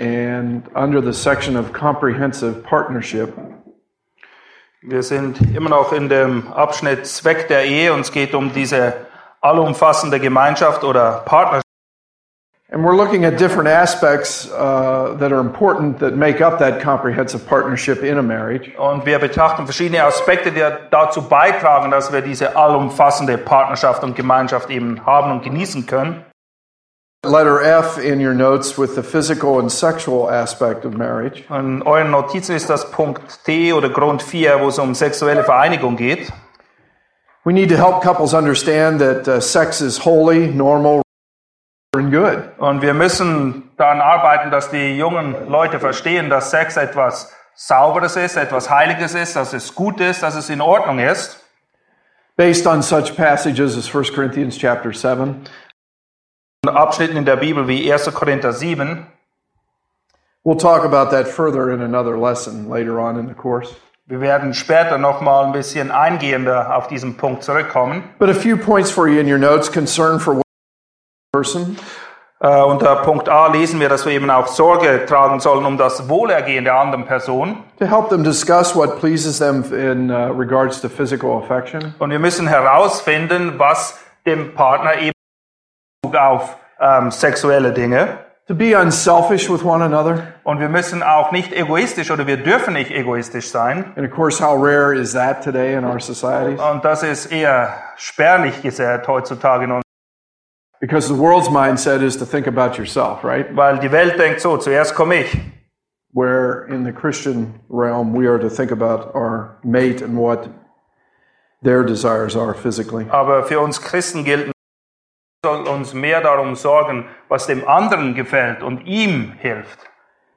and under the section of comprehensive partnership, Wir sind immer noch in dem Abschnitt Zweck der Ehe und es geht um diese allumfassende Gemeinschaft oder Partnerschaft. and we're looking at different aspects uh, that are important that make up that comprehensive partnership in a marriage. Und wir betrachten verschiedene Aspekte, die dazu beitragen, dass wir diese allumfassende Partnerschaft und Gemeinschaft eben haben und genießen können. Letter F in your notes with the physical and sexual aspect of marriage. In euren Notizen ist das Punkt T oder Grund 4, wo es um sexuelle Vereinigung geht. We need to help couples understand that uh, sex is holy, normal, and good. Und wir müssen daran arbeiten, dass die jungen Leute verstehen, dass Sex etwas Sauberes ist, etwas Heiliges ist, dass es gut ist, dass es in Ordnung ist. Based on such passages as 1 Corinthians chapter 7, Abschnitten in der Bibel wie 1. Korinther 7. we'll talk about that further in another lesson later on in the course. Wir werden später noch mal ein bisschen eingehender auf diesen Punkt zurückkommen. But a few points for you in your notes concern for one person, Äh, unter Punkt A lesen wir, dass wir eben auch Sorge tragen sollen um das Wohlergehen der anderen Person. to help them discuss what pleases them in uh, regards to physical affection. Und wir müssen herausfinden, was dem Partner eben auf ähm, sexuelle Dinge. To be unselfish with one another. Und wir müssen auch nicht egoistisch oder wir dürfen nicht egoistisch sein. And of course, how rare is that today in our societies? Und das ist eher spärlich gesät heutzutage in uns, Because the world's mindset is to think about yourself, right? weil die Welt denkt so, zuerst komme ich. Where in the Christian realm, we are to think about our mate and what their desires are physically. Aber für uns Christen gilt, wir sollen uns mehr darum sorgen, was dem anderen gefällt und ihm hilft.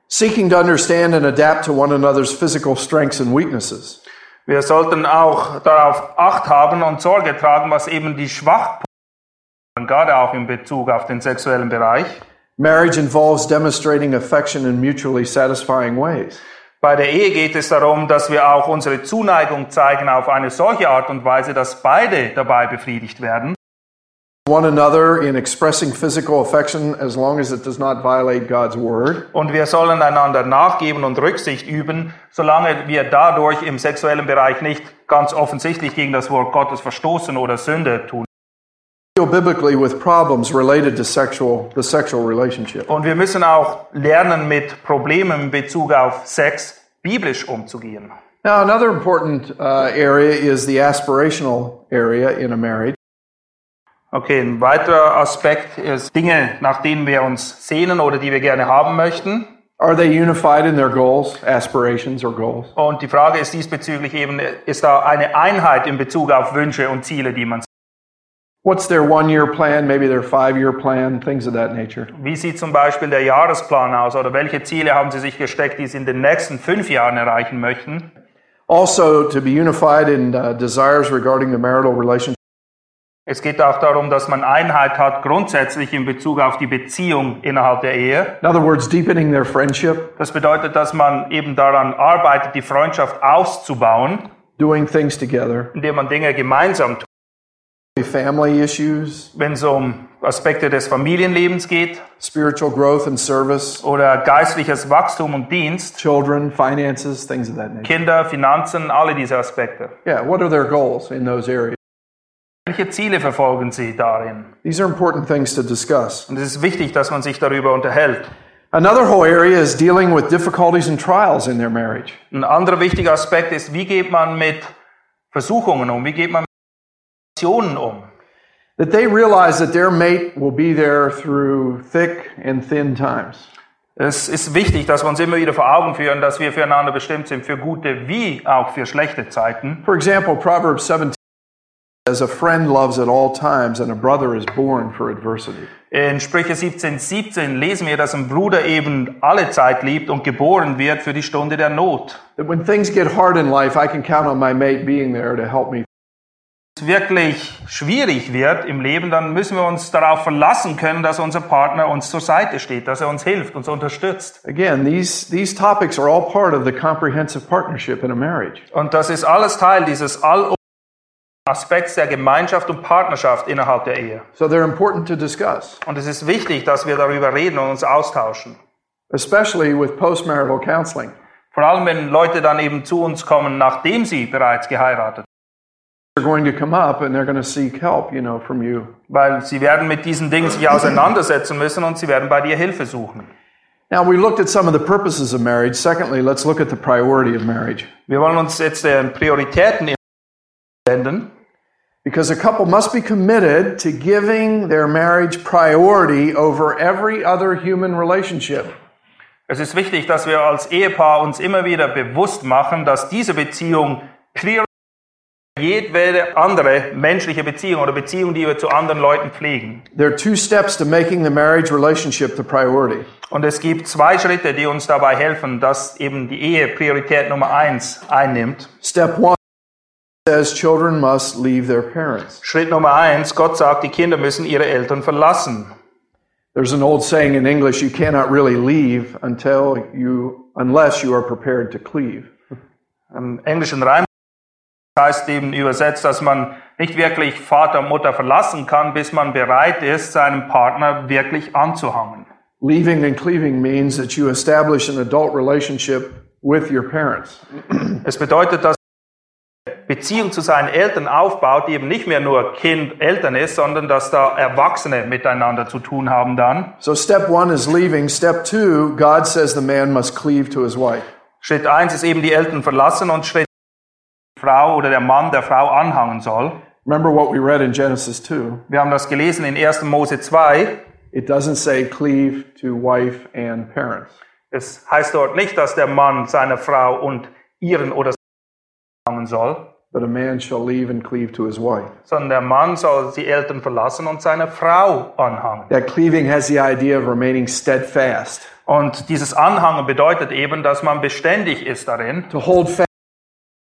Seeking to understand and adapt to one another's physical strengths and weaknesses. Wir sollten auch darauf Acht haben und Sorge tragen, was eben die Schwachpunkte sind, gerade auch in Bezug auf den sexuellen Bereich. Marriage involves demonstrating affection in mutually satisfying ways. Bei der Ehe geht es darum, dass wir auch unsere Zuneigung zeigen auf eine solche Art und Weise, dass beide dabei befriedigt werden. One another in expressing physical affection as long as it does not violate God's word. Und wir sollen einander nachgeben und Rücksicht üben, solange wir dadurch im sexuellen Bereich nicht ganz offensichtlich gegen das Wort Gottes verstoßen oder Sünde tun. Biblically with problems related to sexual the sexual relationship. Und wir müssen auch lernen, mit Problemen in Bezug auf Sex biblisch umzugehen. Now, another important uh, area is the aspirational area in a marriage. Okay, ein weiterer Aspekt ist Dinge, nach denen wir uns sehnen oder die wir gerne haben möchten. Are they unified in their goals, aspirations, or goals? Und die Frage ist diesbezüglich eben, ist da eine Einheit in Bezug auf Wünsche und Ziele, die man What's their one-year plan? Maybe their five-year plan, things of that nature. Wie sieht zum Beispiel der Jahresplan aus oder welche Ziele haben Sie sich gesteckt, die Sie in den nächsten fünf Jahren erreichen möchten? Also, to be unified in uh, desires regarding the marital relationship. Es geht auch darum, dass man Einheit hat grundsätzlich in Bezug auf die Beziehung innerhalb der Ehe. In other words, deepening their friendship, Das bedeutet, dass man eben daran arbeitet, die Freundschaft auszubauen, doing things together, indem man Dinge gemeinsam tut. family issues, Wenn es um Aspekte des Familienlebens geht spiritual growth and service, oder geistliches Wachstum und Dienst, children, finances, things of that nature. Kinder, Finanzen, alle diese Aspekte. Yeah, what are their goals in those areas? Welche Ziele verfolgen Sie darin? These are important things to discuss. Und es ist wichtig, dass man sich darüber unterhält. Another whole area is dealing with difficulties and trials in their marriage. Ein anderer wichtiger Aspekt ist, wie geht man mit Versuchungen um? Wie geht man mit Situationen um? That they realize that their mate will be there through thick and thin times. Es ist wichtig, dass wir uns immer wieder vor Augen führen, dass wir füreinander bestimmt sind, für gute wie auch für schlechte Zeiten. For example, Proverbs 17 says, A friend loves at all times, and a brother is born for adversity. In Sprüche 17, 17 lesen wir, dass ein Bruder eben alle Zeit liebt und geboren wird für die Stunde der Not. That when things get hard in life, I can count on my mate being there to help me. es wirklich schwierig wird im Leben, dann müssen wir uns darauf verlassen können, dass unser Partner uns zur Seite steht, dass er uns hilft, uns unterstützt. Again, these, these topics are all part of the comprehensive partnership in a marriage. Und das ist alles Teil dieses all Aspekts der Gemeinschaft und Partnerschaft innerhalb der Ehe. So they're important to discuss, Und es ist wichtig, dass wir darüber reden und uns austauschen. especially with postmarital counseling. Vor allem, wenn Leute dann eben zu uns kommen, nachdem sie bereits geheiratet They're going to come up and they're going to seek help, you know, from you. weil sie werden mit diesen Dingen sich auseinandersetzen müssen und sie werden bei dir Hilfe suchen. Now, we looked at some of the purposes of marriage. Secondly, let's look at the priority of marriage. Wir wollen uns jetzt den Prioritäten wenden. Because a couple must be committed to giving their marriage priority over every other human relationship. Es ist wichtig, dass wir als Ehepaar uns immer wieder bewusst machen, dass diese Beziehung jedwede andere menschliche Beziehung oder Beziehung, die wir zu anderen Leuten pflegen. There are two steps to making the marriage relationship the priority. Und es gibt zwei Schritte, die uns dabei helfen, dass eben die Ehe Priorität Nummer eins einnimmt. Step one says children must leave their parents. Schritt Nummer eins, Gott sagt, die Kinder müssen ihre Eltern verlassen. There's an old saying in English, you cannot really leave until you, unless you are prepared to cleave. Im englischen Reim heißt eben übersetzt, dass man nicht wirklich Vater und Mutter verlassen kann, bis man bereit ist, seinem Partner wirklich anzuhangen. Leaving and cleaving means that you establish an adult relationship with your parents. Es bedeutet, dass Beziehung zu seinen Eltern aufbaut, die eben nicht mehr nur Kind-Eltern ist, sondern dass da Erwachsene miteinander zu tun haben dann. So step one is leaving. Step two, God says the man must cleave to his wife. Schritt eins ist eben die Eltern verlassen und Schritt die Frau oder der Mann der Frau anhangen soll. Remember what we read in Genesis 2. Wir haben das gelesen in 1. Mose 2. It doesn't say cleave to wife and parents. Es heißt dort nicht, dass der Mann seine Frau und ihren oder anhangen soll, But a man shall leave and cleave to his wife. sondern der Mann soll die Eltern verlassen und seine Frau anhangen. That cleaving has the idea of remaining steadfast, Und dieses Anhangen bedeutet eben, dass man beständig ist darin. to hold fast.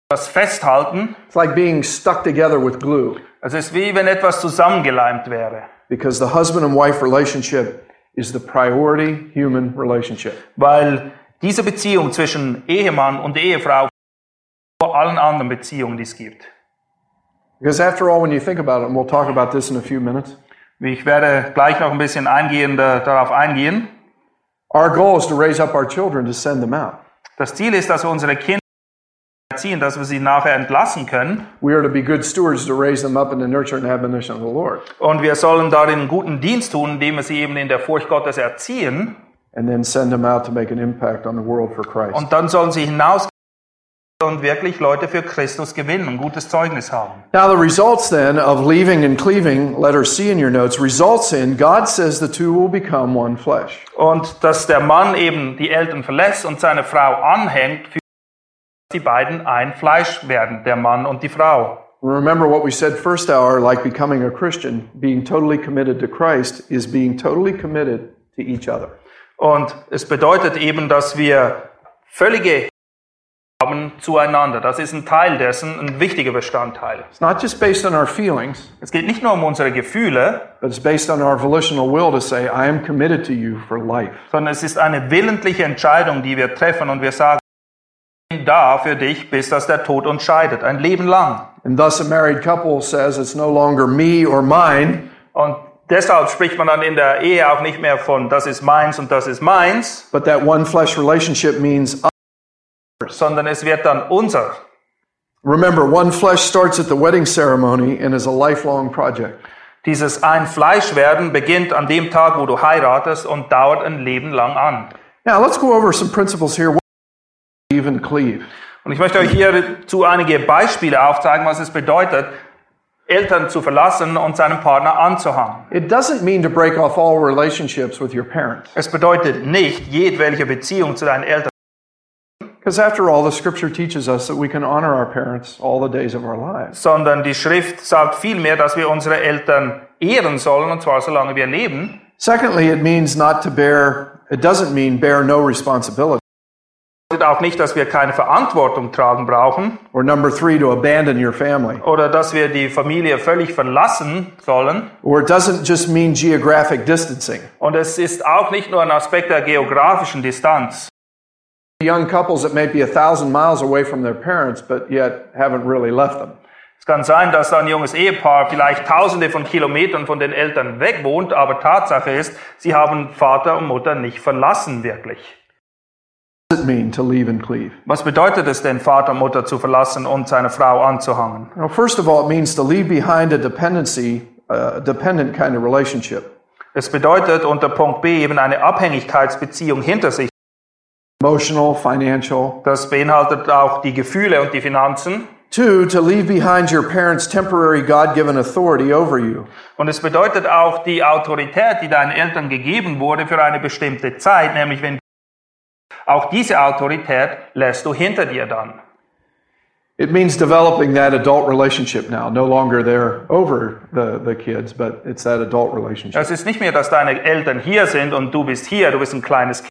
Das Festhalten, It's like being stuck together with glue es ist wie wenn etwas zusammengeleimt wäre. because the husband and wife relationship is the priority human relationship. Weil diese Beziehung zwischen Ehemann und Ehefrau vor allen anderen Beziehungen, die es gibt. Because after all, when you think about it, and we'll talk about this in a few minutes, Ich werde gleich noch ein bisschen eingehender darauf eingehen. our goal is to raise up our children to send them out. Das Ziel ist, dass wir unsere Kinder erziehen, dass wir sie nachher entlassen können. We are to be good stewards to raise them up in the nurture and admonition of the Lord, Und wir sollen darin einen guten Dienst tun, indem wir sie eben in der Furcht Gottes erziehen. and then send them out to make an impact on the world for Christ. Und dann sollen sie hinaus und wirklich Leute für Christus gewinnen, ein gutes Zeugnis haben. Now, the results then of leaving and cleaving, letter C in your notes, results in God says the two will become one flesh. Und dass der Mann eben die Eltern verlässt und seine Frau anhängt, für die beiden ein Fleisch werden, der Mann und die Frau. Remember what we said first hour, like becoming a Christian, being totally committed to Christ is being totally committed to each other. Und es bedeutet eben, dass wir völlige haben zueinander. Das ist ein Teil dessen, ein wichtiger Bestandteil. It's not just based on our feelings, Es geht nicht nur um unsere Gefühle, but it's based on our volitional will to say, I am committed to you for life. sondern es ist eine willentliche Entscheidung, die wir treffen und wir sagen, ich bin da für dich, bis dass der Tod uns scheidet, ein Leben lang. And thus, a married couple says, It's no longer me or mine, Und deshalb spricht man dann in der Ehe auch nicht mehr von, das ist meins und das ist meins, but that one flesh relationship means sondern es wird dann unser. Remember, one flesh starts at the wedding ceremony and is a lifelong project. Dieses ein Fleisch werden beginnt an dem Tag, wo du heiratest und dauert ein Leben lang an. Now, let's go over some principles here. What Cleave. Und ich möchte euch hierzu einige Beispiele aufzeigen, was es bedeutet, Eltern zu verlassen und seinem Partner anzuhangen. It doesn't mean to break off all relationships with your parents. Es bedeutet nicht jedwelche Beziehung zu deinen Eltern, Because after all, the scripture teaches us that we can honor our parents all the days of our lives. sondern die Schrift sagt vielmehr, dass wir unsere Eltern ehren sollen, und zwar solange wir leben. Secondly, it means not to bear, it doesn't mean bear no responsibility. auch nicht, dass wir keine Verantwortung tragen brauchen Or number three, to abandon your family. oder dass wir die Familie völlig verlassen sollen. Or it doesn't just mean geographic distancing. Und es ist auch nicht nur ein Aspekt der geografischen Distanz. Young couples that may be a thousand miles away from their parents, but yet haven't really left them. Es kann sein, dass ein junges Ehepaar vielleicht tausende von Kilometern von den Eltern weg wohnt, aber Tatsache ist, sie haben Vater und Mutter nicht verlassen wirklich. What does it mean to leave and cleave? Was bedeutet es denn, Vater und Mutter zu verlassen und seine Frau anzuhangen? Well, first of all, it means to leave behind a dependency, a dependent kind of relationship. Es bedeutet unter Punkt B eben eine Abhängigkeitsbeziehung hinter sich. Emotional, financial. Das beinhaltet auch die Gefühle und die Finanzen. Two, to leave behind your parents' temporary God given authority over you. Und es bedeutet auch die Autorität, die deinen Eltern gegeben wurde für eine bestimmte Zeit, nämlich wenn auch diese Autorität lässt du hinter dir dann. It means developing that adult relationship now. No longer they're over the, the kids, but it's that adult relationship. Es ist nicht mehr, dass deine Eltern hier sind und du bist hier, du bist ein kleines Kind,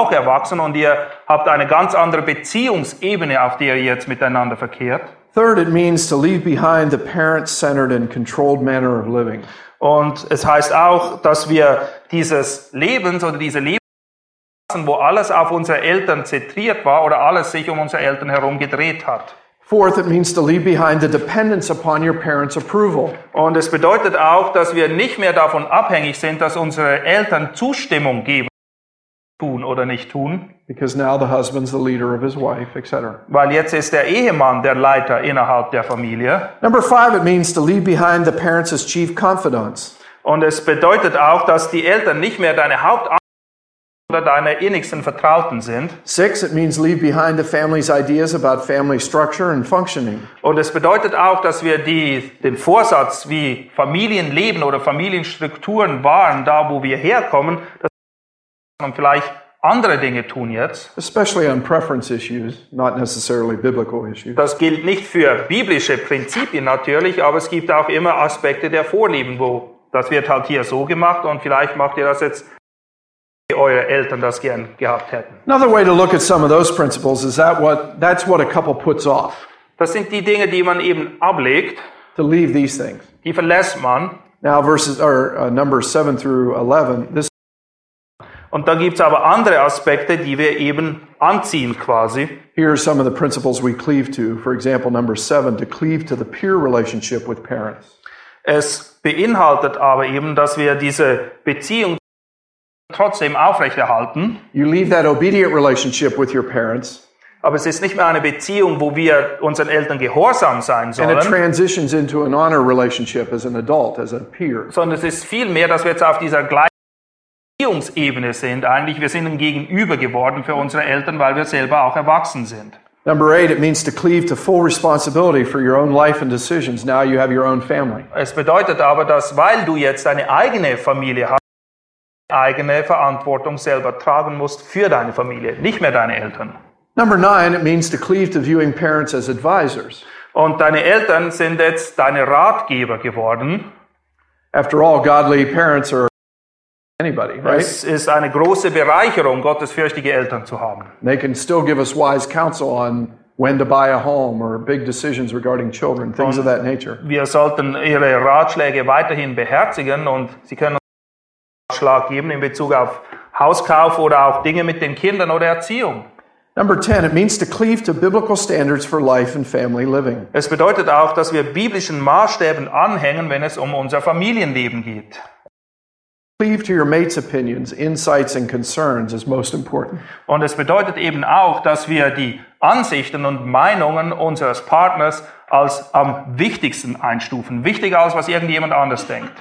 auch erwachsen und ihr habt eine ganz andere Beziehungsebene, auf der ihr jetzt miteinander verkehrt. Third, it means to leave behind the parent centered and controlled manner of living. Und es heißt auch, dass wir dieses Lebens oder diese Lebens, wo alles auf unsere Eltern zentriert war oder alles sich um unsere Eltern herum gedreht hat. Fourth, it means to leave behind the dependence upon your parents' approval. Und es bedeutet auch, dass wir nicht mehr davon abhängig sind, dass unsere Eltern Zustimmung geben, tun oder nicht tun, Because now the husband's the leader of his wife, etc. weil jetzt ist der Ehemann der Leiter innerhalb der Familie. Number five, it means to leave behind the parents as chief confidants. Und es bedeutet auch, dass die Eltern nicht mehr deine Haupt oder deine innigsten Vertrauten sind. Six, it means leave behind the family's ideas about family structure and functioning. Und es bedeutet auch, dass wir die, den Vorsatz, wie Familienleben oder Familienstrukturen waren, da wo wir herkommen, wir vielleicht andere Dinge tun jetzt. especially on preference issues, not necessarily biblical issues. Das gilt nicht für biblische Prinzipien natürlich, aber es gibt auch immer Aspekte der Vorlieben, wo das wird halt hier so gemacht und vielleicht macht ihr das jetzt, wie eure Eltern das gern gehabt hätten. Another way to look at some of those principles is that what that's what a couple puts off Das sind die Dinge, die man eben ablegt, to leave these things. die verlässt man. Now verses or uh, numbers 7 through 11, this Und da gibt's aber andere Aspekte, die wir eben anziehen quasi. here are some of the principles we cleave to. For example, number 7, to cleave to the peer relationship with parents. Es beinhaltet aber eben, dass wir diese Beziehung trotzdem aufrechterhalten. You leave that obedient relationship with your parents Aber es ist nicht mehr eine Beziehung, wo wir unseren Eltern gehorsam sein and it sollen, transitions into an honor relationship as an adult, as a peer. sondern es ist vielmehr, dass wir jetzt auf dieser gleichen Beziehungsebene sind. Eigentlich, wir sind ein Gegenüber geworden für unsere Eltern, weil wir selber auch erwachsen sind. Number 8, it means to cleave to full responsibility for your own life and decisions. Now you have your own family. Es bedeutet aber, dass weil du jetzt deine eigene Familie hast, eigene Verantwortung selber tragen musst für deine Familie, nicht mehr deine Eltern. Number 9, it means to cleave to viewing parents as advisors. Und deine Eltern sind jetzt deine Ratgeber geworden. After all, godly parents are anybody, right? Es ist eine große Bereicherung, gottesfürchtige Eltern zu haben. They can still give us wise counsel on when to buy a home or big decisions regarding children, things of that nature. Wir sollten ihre Ratschläge weiterhin beherzigen und sie können uns einen Ratschlag geben in Bezug auf Hauskauf oder auch Dinge mit den Kindern oder Erziehung. Number 10, it means to cleave to biblical standards for life and family living. Es bedeutet auch, dass wir biblischen Maßstäben anhängen, wenn es um unser Familienleben geht. Cleave to your mate's opinions, insights, and concerns is most important. Und es bedeutet eben auch, dass wir die Ansichten und Meinungen unseres Partners als am wichtigsten einstufen. Wichtiger als was irgendjemand anders denkt.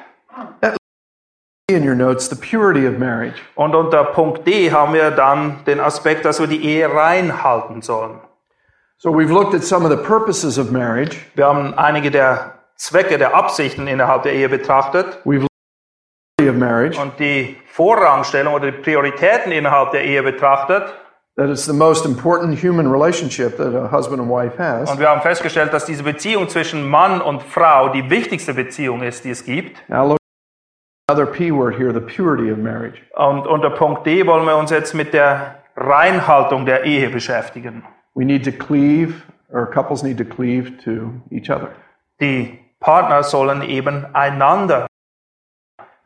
In your notes, the purity of marriage. Und unter Punkt D haben wir dann den Aspekt, dass wir die Ehe reinhalten sollen. So we've looked at some of the purposes of marriage. Wir haben einige der Zwecke, der Absichten innerhalb der Ehe betrachtet We've looked at the purity of marriage, und die Vorrangstellung oder die Prioritäten innerhalb der Ehe betrachtet. that it's the most important human relationship that a husband and wife has. Und wir haben festgestellt, dass diese Beziehung zwischen Mann und Frau die wichtigste Beziehung ist, die es gibt. Now look Another P word here, the purity of marriage. Und unter Punkt D wollen wir uns jetzt mit der Reinhaltung der Ehe beschäftigen. We need to cleave, or couples need to cleave to each other. Die Partner sollen eben einander.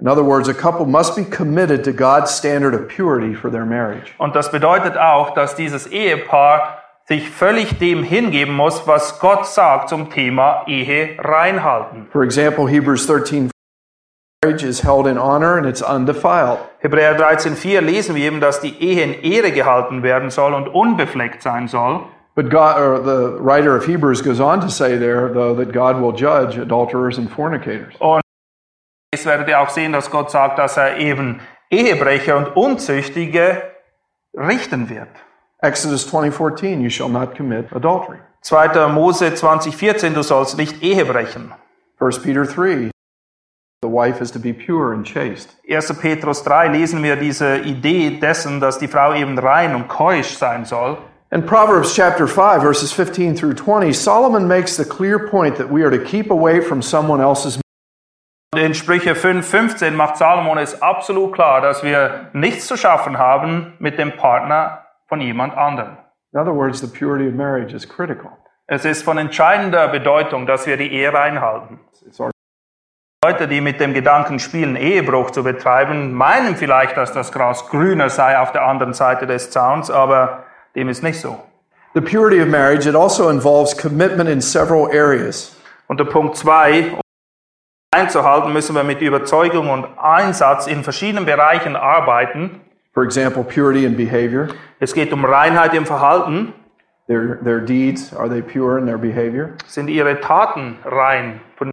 In other words, a couple must be committed to God's standard of purity for their marriage. Und das bedeutet auch, dass dieses Ehepaar sich völlig dem hingeben muss, was Gott sagt zum Thema Ehe reinhalten. For example, Hebrews 13 marriage is held in honor and it's undefiled. Hebräer 13,4 lesen wir eben, dass die Ehe in Ehre gehalten werden soll und unbefleckt sein soll. But God, or the writer of Hebrews goes on to say there, though, that God will judge adulterers and fornicators. Jetzt werdet ihr auch sehen, dass Gott sagt, dass er eben Ehebrecher und Unzüchtige richten wird. Exodus 20:14, you shall not commit adultery. 2. Mose 20,14, du sollst nicht Ehe brechen. 1 Peter 3, the wife is to be pure and chaste. 1. Petrus 3 lesen wir diese Idee dessen, dass die Frau eben rein und keusch sein soll. In Proverbs chapter 5, verses 15 through 20, Solomon makes the clear point that we are to keep away from someone else's in Sprüche 5, 15 macht Salomon es absolut klar, dass wir nichts zu schaffen haben mit dem Partner von jemand anderem. In other words, the purity of marriage is critical. Es ist von entscheidender Bedeutung, dass wir die Ehe reinhalten. Leute, die mit dem Gedanken spielen, Ehebruch zu betreiben, meinen vielleicht, dass das Gras grüner sei auf der anderen Seite des Zauns, aber dem ist nicht so. The purity of marriage, it also involves commitment in several areas. Unter Punkt 2, um einzuhalten, müssen wir mit Überzeugung und Einsatz in verschiedenen Bereichen arbeiten. For example, purity in behavior. Es geht um Reinheit im Verhalten. Their, their deeds, are they pure in their behavior? Sind ihre Taten rein? Von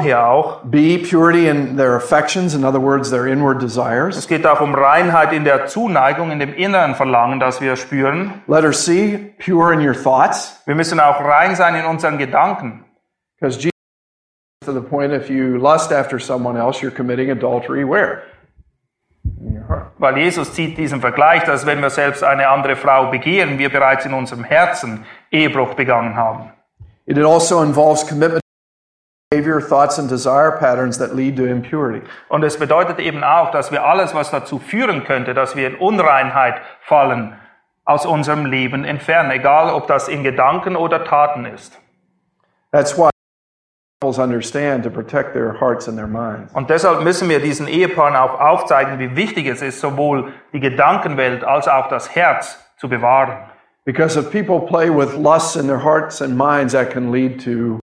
her auch. B, purity in their affections, in other words, their inward desires. Es geht auch um Reinheit in der Zuneigung, in dem inneren Verlangen, das wir spüren. Letter C, pure in your thoughts. Wir müssen auch rein sein in unseren Gedanken. Because to the point, if you lust after someone else, you're committing adultery where? Weil Jesus zieht diesen Vergleich, dass wenn wir selbst eine andere Frau begehren, wir bereits in unserem Herzen Ehebruch begangen haben. It also involves commitment behavior, thoughts, and desire patterns that lead to impurity. Und es bedeutet eben auch, dass wir alles, was dazu führen könnte, dass wir in Unreinheit fallen, aus unserem Leben entfernen, egal ob das in Gedanken oder Taten ist. That's why Und deshalb müssen wir diesen Ehepaaren auch aufzeigen, wie wichtig es ist, sowohl die Gedankenwelt als auch das Herz zu bewahren. Because if people play with lusts in their hearts and minds, that can lead to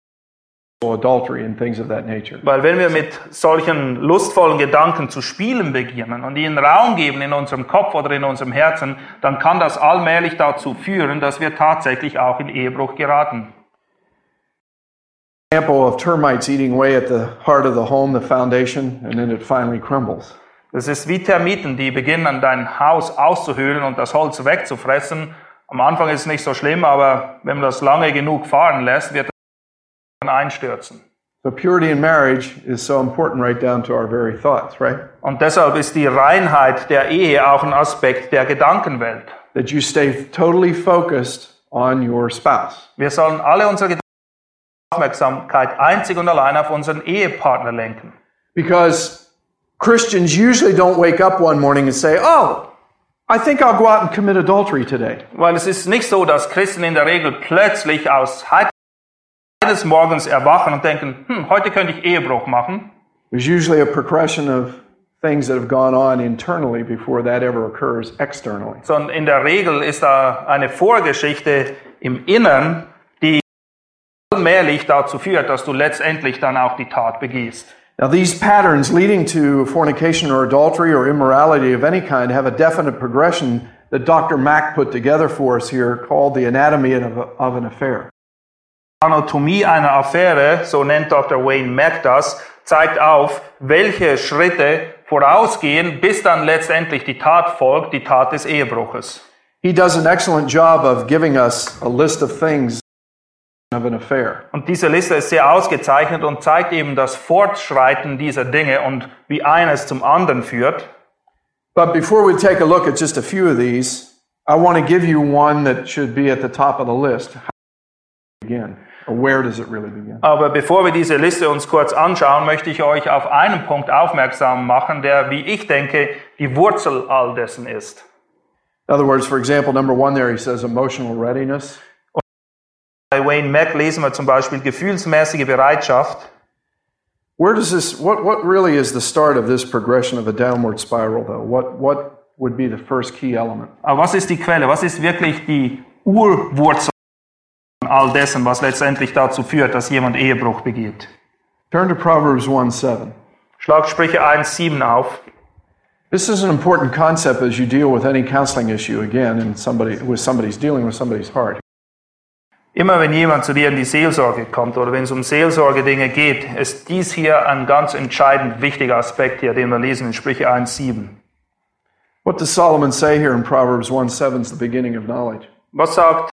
adultery and things of that nature. Weil wenn wir mit solchen lustvollen Gedanken zu spielen beginnen und ihnen Raum geben in unserem Kopf oder in unserem Herzen, dann kann das allmählich dazu führen, dass wir tatsächlich auch in Ehebruch geraten. Example of termites eating away at the heart of the home, the foundation, and then it finally crumbles. Das ist wie Termiten, die beginnen, dein Haus auszuhöhlen und das Holz wegzufressen. Am Anfang ist es nicht so schlimm, aber wenn man das lange genug fahren lässt, wird es dann einstürzen. So purity in marriage is so important right down to our very thoughts, right? Und deshalb ist die Reinheit der Ehe auch ein Aspekt der Gedankenwelt. That you stay totally focused on your spouse. Wir sollen alle unsere Aufmerksamkeit einzig und allein auf unseren Ehepartner lenken. Because Christians usually don't wake up one morning and say, Oh, I think I'll go out and commit adultery today. Weil es ist nicht so, dass Christen in der Regel plötzlich aus eines Morgens erwachen und denken, hm, heute könnte ich Ehebruch machen. There's usually a progression of things that have gone on internally before that ever occurs externally. Sondern in der Regel ist da eine Vorgeschichte im Innern, allmählich dazu führt, dass du letztendlich dann auch die Tat begehst. Now, these patterns leading to fornication or adultery or immorality of any kind have a definite progression that Dr. Mack put together for us here called the anatomy of, of an affair. Anatomie einer Affäre, so nennt Dr. Wayne Mack das, zeigt auf, welche Schritte vorausgehen, bis dann letztendlich die Tat folgt, die Tat des Ehebruches. He does an excellent job of giving us a list of things. Und diese Liste ist sehr ausgezeichnet und zeigt eben das Fortschreiten dieser Dinge und wie eines zum anderen führt. But before we take a look at just a few of these, I want to give you one that should be at the top of the list. How begin. Or where does it really begin? Aber bevor wir diese Liste uns kurz anschauen, möchte ich euch auf einen Punkt aufmerksam machen, der, wie ich denke, die Wurzel all dessen ist. In other words, for example, number one there, he says emotional readiness. Bei Wayne Mack lesen wir zum Beispiel gefühlsmäßige Bereitschaft. Where does this, what, what really is the start of this progression of a downward spiral, though? What, what would be the first key element? Aber was ist die Quelle? Was ist wirklich die Urwurzel all dessen, was letztendlich dazu führt, dass jemand Ehebruch begeht? Turn to Proverbs 1 7. Schlag Sprüche 1,7 auf. This is an important concept as you deal with any counseling issue again, and somebody with somebody's dealing with somebody's heart. Immer wenn jemand zu dir in die Seelsorge kommt oder wenn es um Seelsorge-Dinge geht, ist dies hier ein ganz entscheidend wichtiger Aspekt hier, den wir lesen in Sprüche 1,7. What does Solomon say here in Proverbs 1 7 is the beginning of knowledge? Was sagt,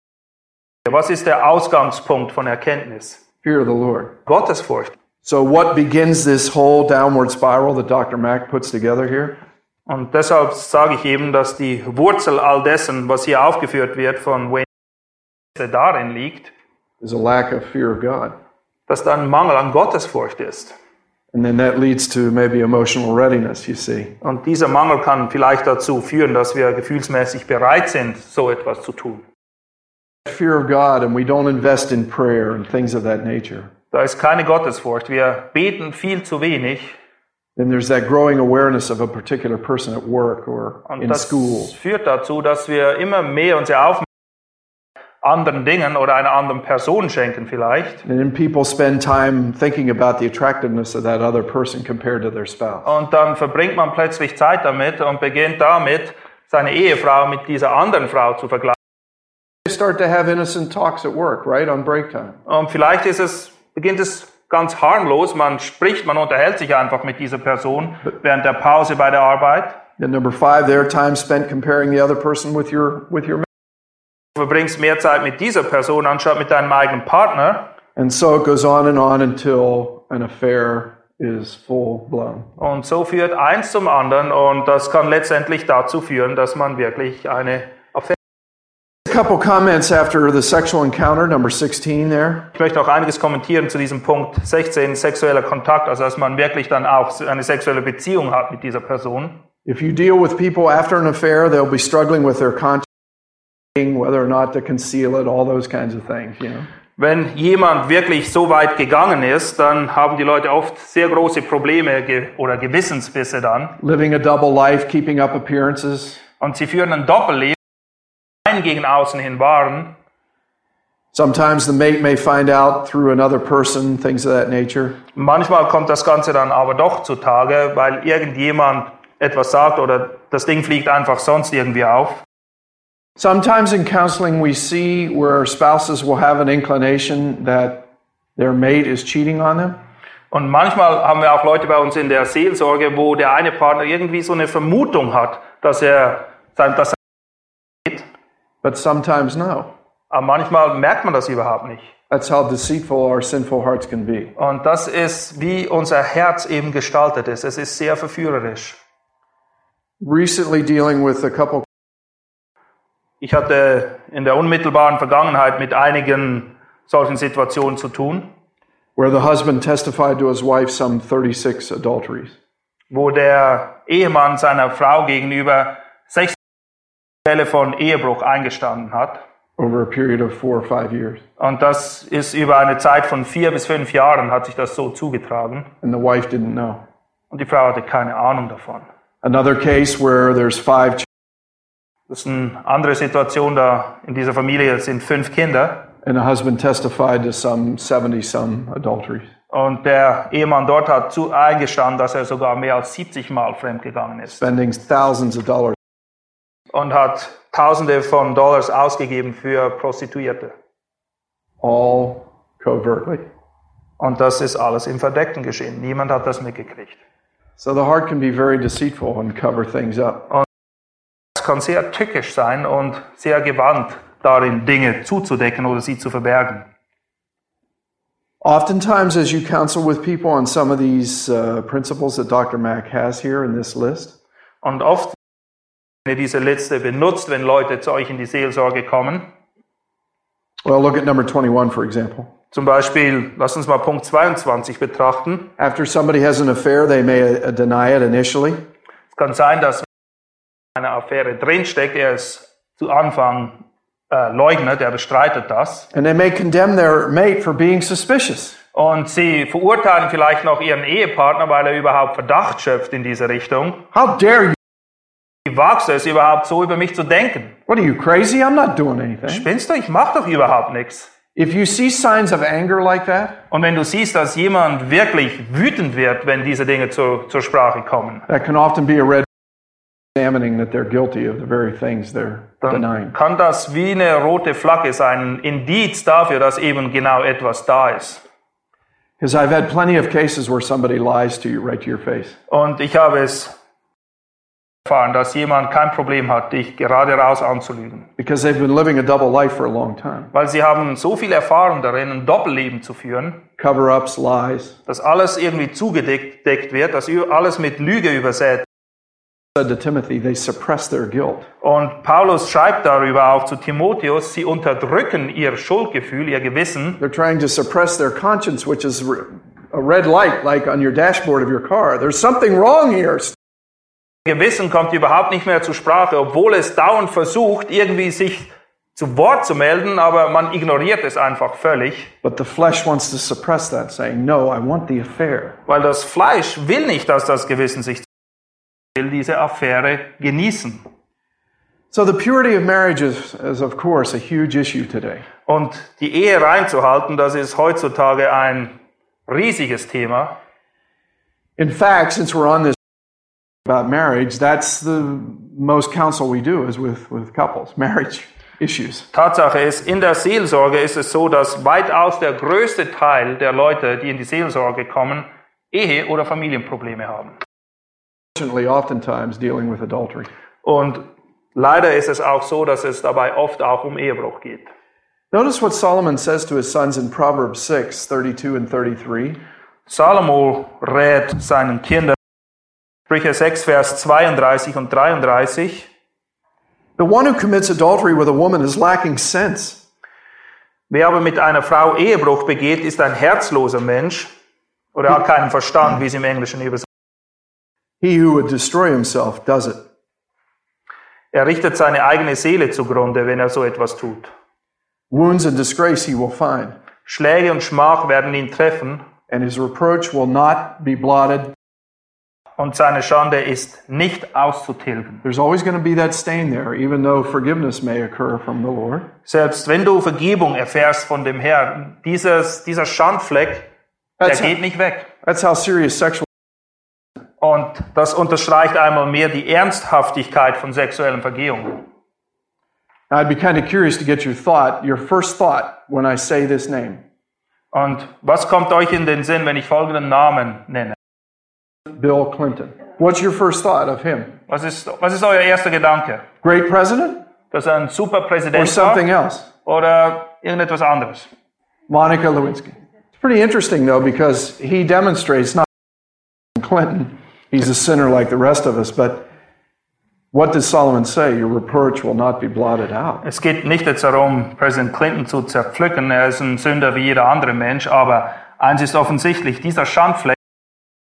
was ist der Ausgangspunkt von Erkenntnis? Fear of the Lord. Gottesfurcht. So, what begins this whole downward spiral that Dr. Mack puts together here? Und deshalb sage ich eben, dass die Wurzel all dessen, was hier aufgeführt wird von Wayne, darin liegt, Is a lack of fear of God. dass da ein Mangel an Gottesfurcht ist. And then that leads to maybe emotional readiness, you see. Und dieser Mangel kann vielleicht dazu führen, dass wir gefühlsmäßig bereit sind, so etwas zu tun. Fear of God, and we don't invest in prayer and things of that nature. Da ist keine Gottesfurcht. Wir beten viel zu wenig. Then there's that growing awareness of a particular person at work or Und in das school. führt dazu, dass wir immer mehr unsere Aufmerksamkeit anderen Dingen oder einer anderen Person schenken vielleicht. And then people spend time thinking about the attractiveness of that other person compared to their spouse. Und dann verbringt man plötzlich Zeit damit und beginnt damit, seine Ehefrau mit dieser anderen Frau zu vergleichen. They start to have innocent talks at work, right, on break time. Und vielleicht ist es, beginnt es ganz harmlos. Man spricht, man unterhält sich einfach mit dieser Person während der Pause bei der Arbeit. And number five, there, time spent comparing the other person with your with your. Du verbringst mehr Zeit mit dieser Person anstatt mit deinem eigenen Partner. And so it goes on and on until an affair is full blown. Und so führt eins zum anderen und das kann letztendlich dazu führen, dass man wirklich eine Affäre. A couple comments after the sexual encounter, number 16 there. Ich möchte auch einiges kommentieren zu diesem Punkt 16, sexueller Kontakt, also dass man wirklich dann auch eine sexuelle Beziehung hat mit dieser Person. If you deal with people after an affair, they'll be struggling with their conscience, whether or not to conceal it, all those kinds of things, you know. Wenn jemand wirklich so weit gegangen ist, dann haben die Leute oft sehr große Probleme ge oder Gewissensbisse dann. Living a double life, keeping up appearances. Und sie führen ein Doppelleben, ein gegen außen hin wahren. Sometimes the mate may find out through another person, things of that nature. Manchmal kommt das Ganze dann aber doch zutage, weil irgendjemand etwas sagt oder das Ding fliegt einfach sonst irgendwie auf. Sometimes in counseling, we see where spouses will have an inclination that their mate is cheating on them. Und manchmal haben wir auch Leute bei uns in der Seelsorge, wo der eine Partner irgendwie so eine Vermutung hat, dass er sein, dass er geht. But sometimes no. Aber manchmal merkt man das überhaupt nicht. That's how deceitful our sinful hearts can be. Und das ist, wie unser Herz eben gestaltet ist. Es ist sehr verführerisch. Recently dealing with a couple Ich hatte in der unmittelbaren Vergangenheit mit einigen solchen Situationen zu tun, where the husband testified to his wife some 36 adulteries. wo der Ehemann seiner Frau gegenüber sechs Fälle von Ehebruch eingestanden hat. over a period of four or five years. Und das ist über eine Zeit von vier bis fünf Jahren hat sich das so zugetragen. And the wife didn't know. Und die Frau hatte keine Ahnung davon. Another case where there's five Das ist eine andere Situation da in dieser Familie sind fünf Kinder. and the husband testified to some 70 some adulteries. Und der Ehemann dort hat zu eingestanden, dass er sogar mehr als 70 Mal fremdgegangen ist. spending thousands of dollars. Und hat Tausende von Dollars ausgegeben für Prostituierte. all covertly. Und das ist alles im Verdeckten geschehen. Niemand hat das mitgekriegt. So the heart can be very deceitful and cover things up. Es kann sehr tückisch sein und sehr gewandt darin, Dinge zuzudecken oder sie zu verbergen. Oftentimes, as you counsel with people on some of these uh, principles that Dr. Mack has here in this list, Und oft, wenn ihr diese Liste benutzt, wenn Leute zu euch in die Seelsorge kommen, well, look at number 21, for example. Zum Beispiel, lass uns mal Punkt 22 betrachten. After somebody has an affair, they may uh, deny it initially. Es kann sein, dass eine Affäre drinsteckt, er es zu Anfang äh, leugnet, er bestreitet das. And they may condemn their mate for being suspicious. Und sie verurteilen vielleicht noch ihren Ehepartner, weil er überhaupt Verdacht schöpft in diese Richtung. How dare you? Wie wagst du es überhaupt so über mich zu denken? What are you crazy? I'm not doing anything. Spinnst du? Ich mach doch überhaupt nichts. If you see signs of anger like that, Und wenn du siehst, dass jemand wirklich wütend wird, wenn diese Dinge zur, zur Sprache kommen, that can often be a red examining that they're guilty of the very things they're dann denying. kann das wie eine rote Flagge sein, ein Indiz dafür, dass eben genau etwas da ist. Because I've had plenty of cases where somebody lies to you right to your face. Und ich habe es erfahren, dass jemand kein Problem hat, dich gerade raus anzulügen. Because they've been living a double life for a long time. Weil sie haben so viel Erfahrung darin, ein Doppelleben zu führen, Cover ups, lies. dass alles irgendwie zugedeckt wird, dass alles mit Lüge übersät. Und Paulus schreibt darüber auch zu Timotheus, sie unterdrücken ihr Schuldgefühl, ihr Gewissen. They're trying to suppress their conscience, which is a red light like on your dashboard of your car. There's something wrong here. Gewissen kommt überhaupt nicht mehr zur Sprache, obwohl es dauernd versucht, irgendwie sich zu Wort zu melden, aber man ignoriert es einfach völlig, But the flesh wants to suppress that, saying, No, I want the affair. weil das Fleisch will nicht, dass das Gewissen sich will diese Affäre genießen. So the purity of marriage is, is, of course, a huge issue today. Und die Ehe reinzuhalten, das ist heutzutage ein riesiges Thema. In fact, since we're on this about marriage, that's the most counsel we do is with, with couples, marriage issues. Tatsache ist, in der Seelsorge ist es so, dass weitaus der größte Teil der Leute, die in die Seelsorge kommen, Ehe- oder Familienprobleme haben. Fortunately, oftentimes dealing with adultery. Und leider ist es auch so, dass es dabei oft auch um Ehebruch geht. Notice what Solomon says to his sons in Proverbs 6, 32 and 33. Salomo rät seinen Kindern, Sprüche 6, Vers 32 und 33, The one who commits adultery with a woman is lacking sense. wer aber mit einer Frau Ehebruch begeht, ist ein herzloser Mensch oder hat keinen Verstand, wie es im Englischen übersetzt. He who would destroy himself does it. Er richtet seine eigene Seele zugrunde, wenn er so etwas tut. Wounds and disgrace he will find, Schläge und Schmach werden ihn treffen and his reproach will not be blotted. und seine Schande ist nicht auszutilgen. There's always going to be that stain there, even though forgiveness may occur from the Lord. Selbst wenn du Vergebung erfährst von dem Herrn, dieses, dieser Schandfleck, der That's, geht nicht weg. that's how serious sexual Und das unterstreicht einmal mehr die Ernsthaftigkeit von sexuellen Vergehungen. I'd be kind of curious to get your thought, your first thought when I say this name. Und was kommt euch in den Sinn, wenn ich folgenden Namen nenne? Bill Clinton. What's your first thought of him? Was ist, was ist euer erster Gedanke? Great president Dass er ein super or Präsident war something else? oder irgendetwas anderes? Monica Lewinsky. It's pretty interesting though because he demonstrates not Clinton, he's a sinner like the rest of us, but what does Solomon say? Your reproach will not be blotted out. Es geht nicht jetzt darum, Präsident Clinton zu zerpflücken. Er ist ein Sünder wie jeder andere Mensch. Aber eins ist offensichtlich, dieser Schandfleck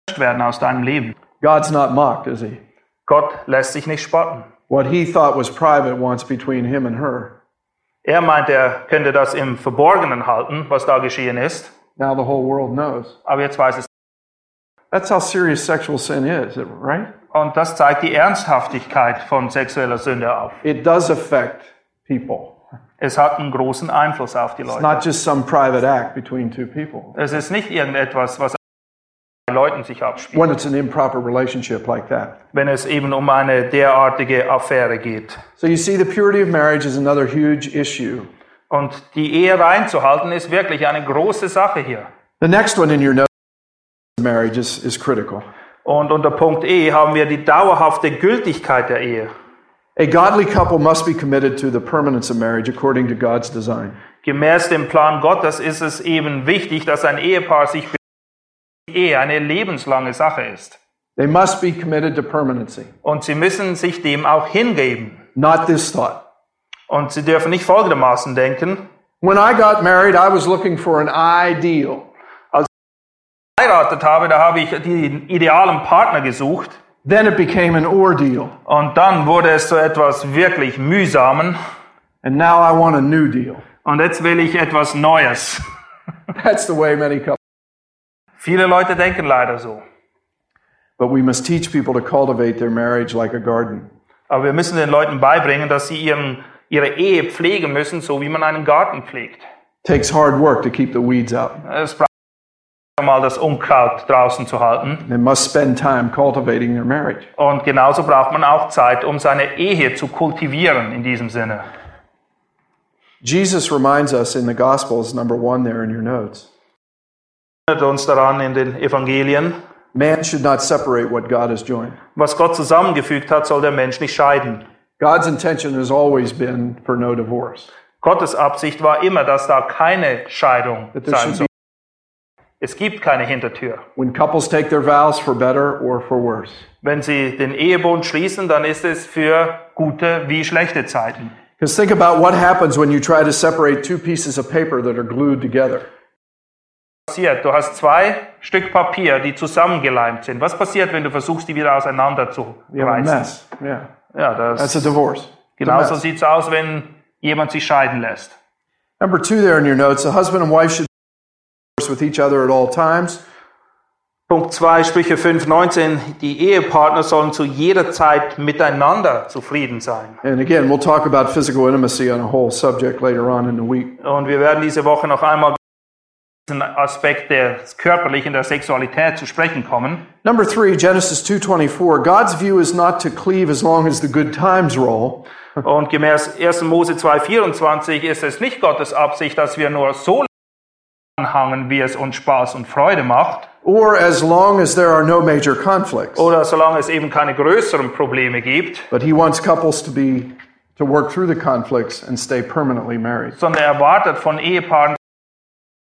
wird werden aus deinem Leben. God's not mocked, is he? Gott lässt sich nicht spotten. What he thought was private once between him and her, Er meint, er könnte das im Verborgenen halten, was da geschehen ist. now the whole world knows. Aber jetzt weiß es. That's how serious sexual sin is, right? Und das zeigt die Ernsthaftigkeit von sexueller Sünde auf. It does affect people. Es hat einen großen Einfluss auf die It's Leute. not just some private act between two people. Es ist nicht irgendetwas, was bei Leuten sich abspielt, When it's an improper relationship like that. wenn es eben um eine derartige Affäre geht. So you see, the purity of marriage is another huge issue. Und die Ehe reinzuhalten ist wirklich eine große Sache hier. The next one in your notes, marriage is, is critical. Und unter Punkt E haben wir die dauerhafte Gültigkeit der Ehe. A godly couple must be committed to the permanence of marriage according to God's design. Gemäß dem Plan Gottes ist es eben wichtig, dass ein Ehepaar sich Ehe eine lebenslange Sache ist. They must be committed to permanency, Und sie müssen sich dem auch hingeben. not this thought. Und sie dürfen nicht folgendermaßen denken, When I got married, I was looking for an ideal. Geheiratet habe, da habe ich den idealen Partner gesucht. Then it became an ordeal. Und dann wurde es so etwas wirklich mühsamen. And now I want a new deal. Und jetzt will ich etwas Neues. That's the way many couples. Viele Leute denken leider so. But we must teach people to cultivate their marriage like a garden. Aber wir müssen den Leuten beibringen, dass sie ihren, ihre Ehe pflegen müssen, so wie man einen Garten pflegt. takes hard work to keep the weeds out. Es braucht mal das Unkraut draußen zu halten. They must spend time cultivating their marriage. Und genauso braucht man auch Zeit, um seine Ehe zu kultivieren in diesem Sinne. Jesus reminds us in the Gospels, number one there in your notes. Erinnert uns daran in den Evangelien, Man should not separate what God has joined. was Gott zusammengefügt hat, soll der Mensch nicht scheiden. God's intention has always been for no divorce. Gottes Absicht war immer, dass da keine Scheidung sein soll. Es gibt keine Hintertür. when couples take their vows for better or for worse. Wenn sie den Ehebund schließen, dann ist es für gute wie schlechte Zeiten. Because think about what happens when you try to separate two pieces of paper that are glued together. passiert? Du hast zwei Stück Papier, die zusammengeleimt sind. Was passiert, wenn du versuchst, die wieder auseinander zu reißen? Yeah. Ja, That's das a divorce. Genauso sieht's aus, wenn jemand sich scheiden lässt. Number two there in your notes, a husband and wife should with each other at all times. Punkt 2, Sprüche 5, 19. Die Ehepartner sollen zu jeder Zeit miteinander zufrieden sein. And again, we'll talk about physical intimacy on a whole subject later on in the week. Und wir werden diese Woche noch einmal diesen Aspekt des Körperlichen, der Sexualität zu sprechen kommen. Number three, Genesis 2.24, God's view is not to cleave as long as the good times roll, Und gemäß 1. Mose 2,24 ist es nicht Gottes Absicht, dass wir nur so anhangen, wie es uns Spaß und Freude macht, or as long as there are no major conflicts. oder solange es eben keine größeren Probleme gibt, But he wants couples to be to work through the conflicts and stay permanently married. sondern er erwartet von Ehepaaren,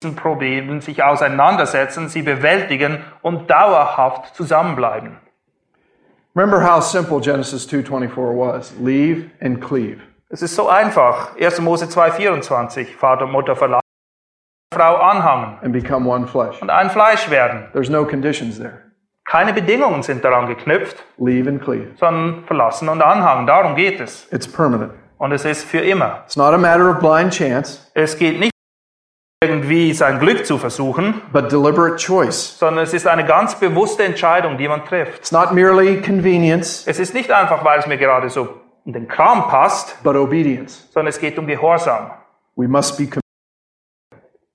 diesen Problemen sich auseinandersetzen, sie bewältigen und dauerhaft zusammenbleiben. Remember how simple Genesis 2:24 was. Leave and cleave. Es ist so einfach. 1. Mose 2,24. Vater und Mutter verlassen, Frau anhangen and become one flesh. und ein Fleisch werden. There's no conditions there. Keine Bedingungen sind daran geknüpft, Leave and cleave. sondern verlassen und anhangen. Darum geht es. It's permanent. Und es ist für immer. It's not a matter of blind chance, Es geht nicht irgendwie sein Glück zu versuchen, but deliberate choice. sondern es ist eine ganz bewusste Entscheidung, die man trifft. It's not merely convenience, Es ist nicht einfach, weil es mir gerade so in den Kram passt, but obedience. sondern es geht um Gehorsam. We must be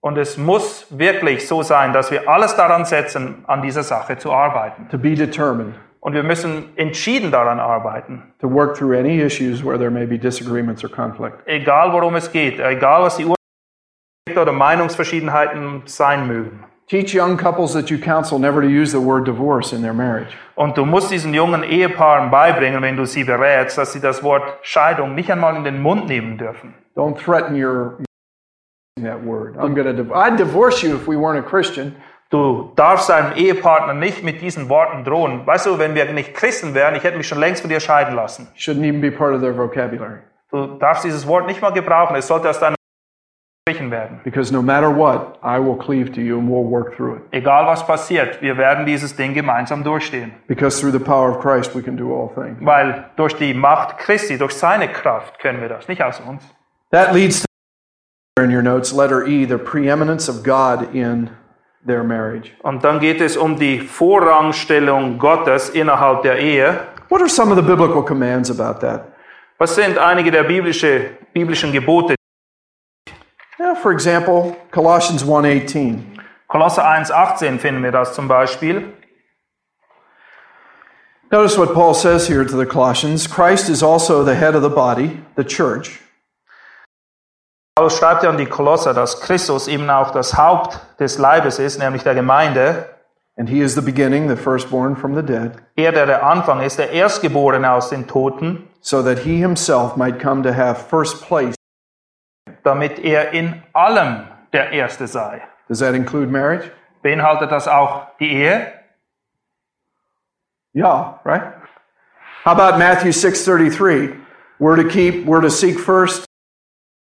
Und es muss wirklich so sein, dass wir alles daran setzen, an dieser Sache zu arbeiten. to be determined Und wir müssen entschieden daran arbeiten. to work through any issues where there may be disagreements or conflict. Egal worum es geht, egal was die Ursachen oder Meinungsverschiedenheiten sein mögen. Teach young couples that you counsel never to use the word divorce in their marriage. Und du musst diesen jungen Ehepaaren beibringen, wenn du sie berätst, dass sie das Wort Scheidung nicht einmal in den Mund nehmen dürfen. Don't threaten your that word. I'm going to div- I'd divorce you if we weren't a Christian. Du darfst deinem Ehepartner nicht mit diesen Worten drohen. Weißt du, wenn wir nicht Christen wären, ich hätte mich schon längst von dir scheiden lassen. Shouldn't even be part of their vocabulary. Du darfst dieses Wort nicht mal gebrauchen. Es sollte aus deinem gestrichen werden. Because no matter what, I will cleave to you and we'll work through it. Egal was passiert, wir werden dieses Ding gemeinsam durchstehen. Because through the power of Christ, we can do all things. Weil durch die Macht Christi, durch seine Kraft können wir das, nicht aus uns. That leads to in your notes, letter E, the preeminence of God in their marriage. Und dann geht es um die Vorrangstellung Gottes innerhalb der Ehe. What are some of the biblical commands about that? Was sind einige der biblische, biblischen Gebote? Yeah, for example, Colossians 1:18. Kolosser 1,18 finden wir das zum Beispiel. Notice what Paul says here to the Colossians. Christ is also the head of the body, the church, Paulus schreibt ja an die Kolosser, dass Christus eben auch das Haupt des Leibes ist, nämlich der Gemeinde. and he is the beginning, the firstborn from the dead, Er, der der Anfang ist, der Erstgeborene aus den Toten, so that he himself might come to have first place. damit er in allem der Erste sei. Does that include marriage? Beinhaltet das auch die Ehe? Yeah, right? How about Matthew 6:33? We're to keep, we're to seek first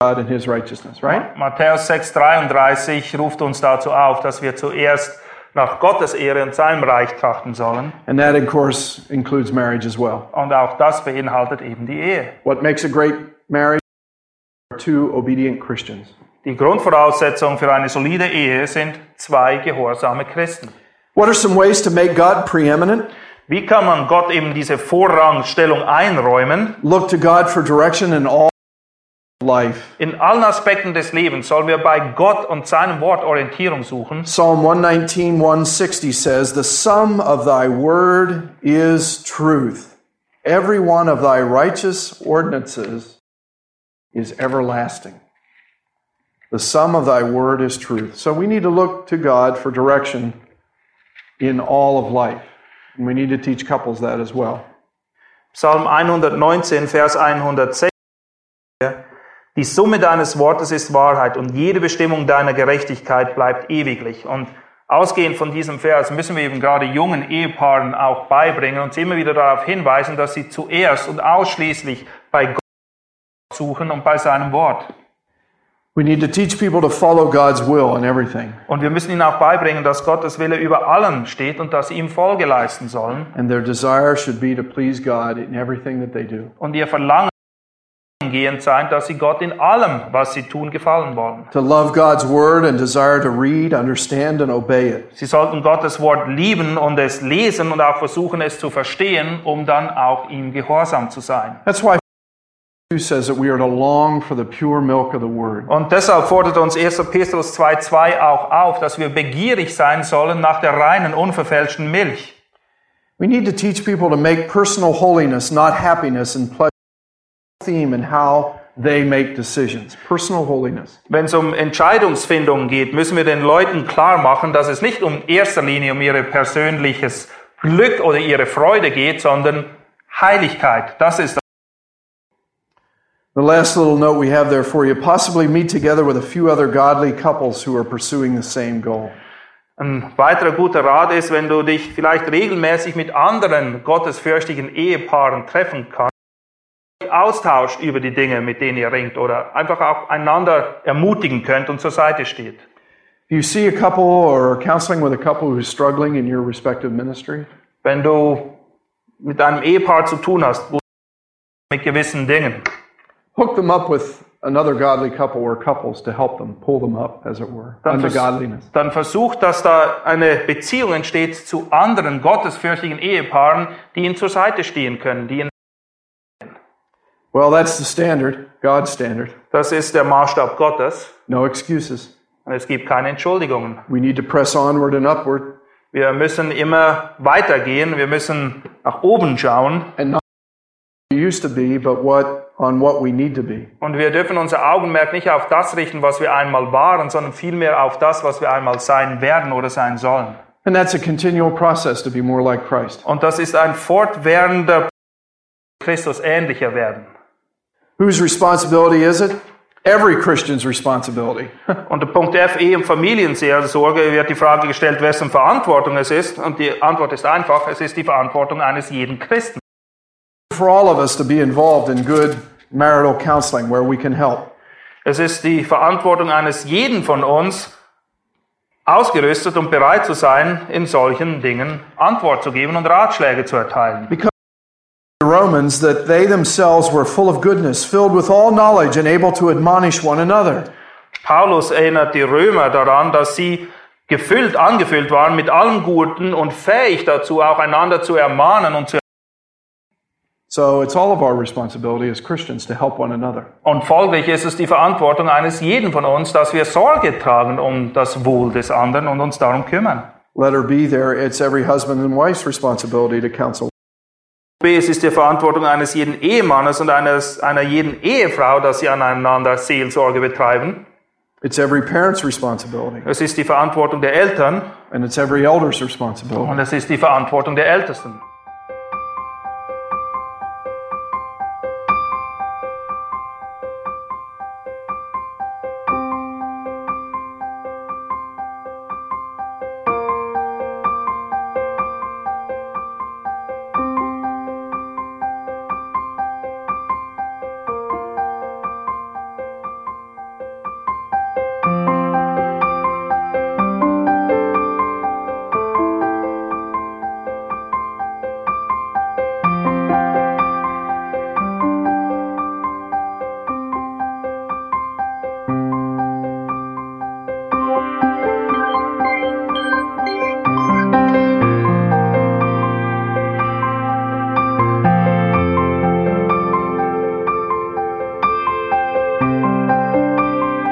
God and his righteousness, right? Matthäus 6,33 ruft uns dazu auf, dass wir zuerst nach Gottes Ehre und seinem Reich trachten sollen. And that, of course, includes marriage as well. Und auch das beinhaltet eben die Ehe. What makes a great marriage are two obedient Christians. Die Grundvoraussetzung für eine solide Ehe sind zwei gehorsame Christen. What are some ways to make God preeminent? Wie kann man Gott eben diese Vorrangstellung einräumen? Look to God for direction in all life. In allen Aspekten des Lebens sollen wir bei Gott und seinem Wort Orientierung suchen. Psalm 119, 160 says, The sum of thy word is truth. Every one of thy righteous ordinances is everlasting. The sum of thy word is truth. So we need to look to God for direction in all of life. And we need to teach couples that as well. Psalm 119, Vers 106. Die Summe deines Wortes ist Wahrheit und jede Bestimmung deiner Gerechtigkeit bleibt ewiglich. Und ausgehend von diesem Vers müssen wir eben gerade jungen Ehepaaren auch beibringen und sie immer wieder darauf hinweisen, dass sie zuerst und ausschließlich bei Gott suchen und bei seinem Wort. We need to teach people to follow God's will in everything. Und wir müssen ihnen auch beibringen, dass Gottes Wille über allem steht und dass sie ihm Folge leisten sollen. And their desire should be to please God in everything that they do. Und ihr Verlangen gehend sein, dass sie Gott in allem, was sie tun, gefallen wollen. To love God's word and desire to read, understand, and obey it. Sie sollten Gottes Wort lieben und es lesen und auch versuchen, es zu verstehen, um dann auch ihm gehorsam zu sein. That's why 2 says that we are to long for the pure milk of the word. Und deshalb fordert uns 1. Petrus 2,2 auch auf, dass wir begierig sein sollen nach der reinen, unverfälschten Milch. We need to teach people to make personal holiness, not happiness and pleasure, theme in how they make decisions. Personal holiness. Wenn es um Entscheidungsfindung geht, müssen wir den Leuten klar machen, dass es nicht um erster Linie um ihr persönliches Glück oder ihre Freude geht, sondern Heiligkeit. Das ist The last little note we have there for you possibly meet together with a few other godly couples who are pursuing the same goal. Ein weiterer guter Rat ist, wenn du dich vielleicht regelmäßig mit anderen gottesfürchtigen Ehepaaren treffen kannst, austauscht über die Dinge, mit denen ihr ringt oder einfach auch einander ermutigen könnt und zur Seite steht. You see a couple or counseling with a couple who's struggling in your respective ministry? Wenn du mit einem Ehepaar zu tun hast, mit gewissen Dingen, Hook them up with another godly couple or couples to help them, pull them up, as it were, dann, unto vers godliness. dann versucht, dass da eine Beziehung entsteht zu anderen gottesfürchtigen Ehepaaren, die ihnen zur Seite stehen können. Die ihn, Well, that's the standard, God's standard. das ist der Maßstab Gottes No excuses. und es gibt keine Entschuldigungen. We need to press onward and upward Wir müssen immer weitergehen, wir müssen nach oben schauen and not we used to be, but what on what we need to be. und wir dürfen unser Augenmerk nicht auf das richten, was wir einmal waren, sondern vielmehr auf das, was wir einmal sein werden oder sein sollen. And that's a continual process to be more like Christ. Und das ist ein fortwährender Christus ähnlicher werden. Whose responsibility is it? Every Christian's responsibility. Unter Punkt F, Ehe und Familienseelsorge wird die Frage gestellt, wessen Verantwortung es ist. Und die Antwort ist einfach, es ist die Verantwortung eines jeden Christen. For all of us to be involved in good marital counseling where we can help. Es ist die Verantwortung eines jeden von uns, ausgerüstet und bereit zu sein, in solchen Dingen Antwort zu geben und Ratschläge zu erteilen. The Romans that they themselves were full of goodness, filled with all knowledge, and able to admonish one another. Paulus erinnert die Römer daran, dass sie gefüllt, angefüllt waren mit allem Guten und fähig dazu, auch einander zu ermahnen und zu So it's all of our responsibility as Christians to help one another. Und folglich ist es die Verantwortung eines jeden von uns, dass wir Sorge tragen um das Wohl des anderen und uns darum kümmern. Let her be there. It's every husband and wife's responsibility to counsel. B, es ist die Verantwortung eines jeden Ehemannes und eines, einer jeden Ehefrau, dass sie aneinander Seelsorge betreiben. It's every parent's responsibility, Es ist die Verantwortung der Eltern and it's every elder's responsibility. und es ist die Verantwortung der Ältesten.